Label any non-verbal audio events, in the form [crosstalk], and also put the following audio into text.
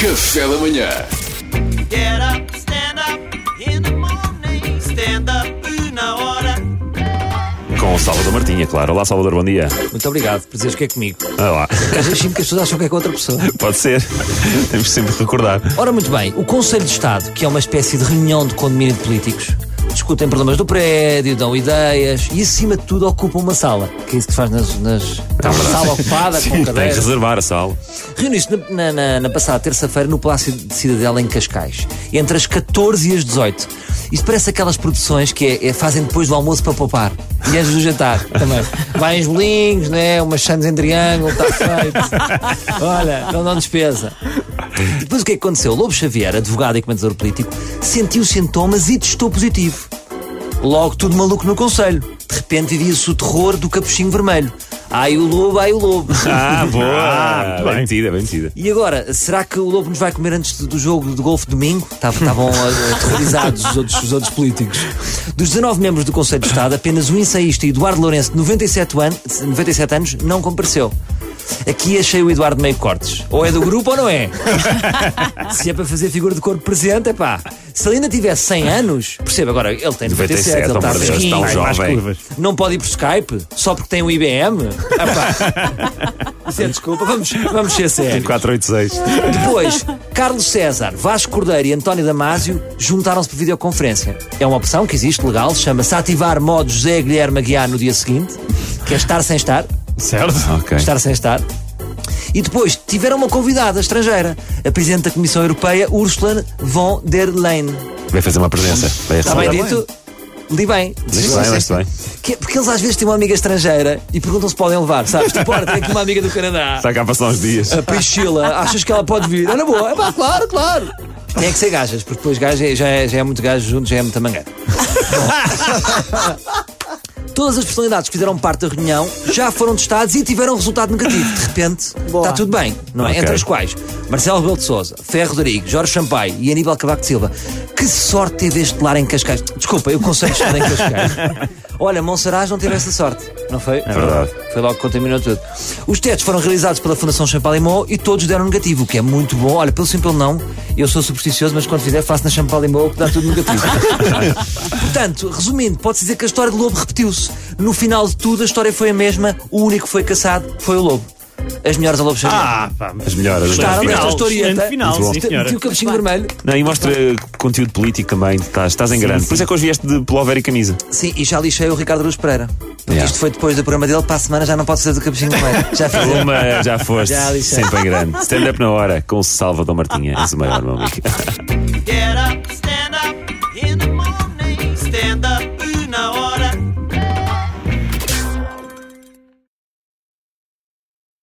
Café da manhã. Get up, stand up in the morning. Stand up na hora. Com o Salvador Martinha, claro. Olá, Salvador, bom dia. Muito obrigado por dizeres que é comigo. Olá. Às vezes sinto que as pessoas acham que é com outra pessoa. Pode ser. Temos que sempre recordar. Ora, muito bem, o Conselho de Estado, que é uma espécie de reunião de condomínio de políticos, discutem problemas do prédio, dão ideias e, acima de tudo, ocupam uma sala. Que é isso que se faz nas. nas... Está uma sala ocupada Sim, com tem que cadeiras. reservar a sala. Reuniu-se na, na- na- passada terça-feira no Palácio de Cidadela em Cascais, entre as 14 e as 18. Isto parece aquelas produções que é- é- fazem depois do almoço para poupar. E antes do jantar também. Vai uns bolinhos, né? umas sandes em triângulo, está feito. [laughs] Olha, não dão despesa. Depois o que é que aconteceu? Lobo Xavier, advogado e comentador político, sentiu sintomas e testou positivo. Logo tudo maluco no conselho. De repente vivia-se o terror do capuchinho vermelho. Ai o lobo, ai o lobo. Ah, boa! bem metida, bem metida. E agora, será que o Lobo nos vai comer antes do jogo de golfe domingo? Estavam aterrorizados os outros, os outros políticos. Dos 19 membros do Conselho de Estado, apenas o ensaísta Eduardo Lourenço, de 97, anos, 97 anos, não compareceu. Aqui achei o Eduardo meio cortes. Ou é do grupo ou não é. [laughs] Se é para fazer figura de corpo presente, é pá. Se ele ainda tivesse 100 anos, perceba agora, ele tem 97, 97, ele está amor de Deus, fresquinho. está um jovem. Não pode ir por Skype só porque tem um IBM? Epá. [laughs] Isso é desculpa, vamos, vamos ser sérios. 486. Depois, Carlos César, Vasco Cordeiro e António Damásio juntaram-se por videoconferência. É uma opção que existe legal, chama-se ativar modo José Guilherme Aguiar no dia seguinte, que é estar sem estar. Certo? Ok. Estar sem estar. E depois tiveram uma convidada estrangeira, a Presidente da Comissão Europeia, Ursula von der Leyen. Vai fazer uma presença. Vai Está bem dito? Li bem. Leste bem, leste bem. Que- porque eles às vezes têm uma amiga estrangeira e perguntam se podem levar, sabes? Tipo, olha, tenho aqui uma amiga do Canadá. Está cá a passar uns dias. A Priscila, achas que ela pode vir? É na boa, é pá, claro, claro. Tem que ser gajas, porque depois gaja é- já é, já é muito gajo junto, já é muita mangueira. [laughs] Todas as personalidades que fizeram parte da reunião já foram testados e tiveram resultado negativo. De repente, está tudo bem, não é? Ok. Entre as quais Marcelo Rebelo de Souza, Ferro Rodrigues, Jorge Sampaio e Aníbal Cavaco de Silva. Que sorte teve este lar em Cascais. Desculpa, eu conselho estar em Cascais. [laughs] Olha, Monsaraz não teve essa sorte, não foi? É verdade. Foi logo que contaminou tudo. Os testes foram realizados pela Fundação Champalimau e todos deram negativo, o que é muito bom. Olha, pelo simples não, eu sou supersticioso, mas quando fizer faço na Champalimau que dá tudo negativo. [laughs] Portanto, resumindo, pode-se dizer que a história do lobo repetiu-se. No final de tudo, a história foi a mesma, o único que foi caçado foi o lobo. As melhores a Lobo Xavier. Ah, pá, As melhores. Gostaram desta final, historieta? excelente final, sim, senhora. O capuchinho vermelho. Não, e mostra conteúdo político também. Estás, estás em grande. sim. Por isso é que hoje vieste de pullover e camisa. Sim, e já lixei o Ricardo Luz Pereira. Porque Yeah. Isto foi depois do programa dele, para a semana já não pode ser do capuchinho vermelho. Já [laughs] fiz. Uma já foste. Já lixei. sempre em grande. Stand up na hora com o Salvador Martinha. És o maior, meu amigo. Get up, stand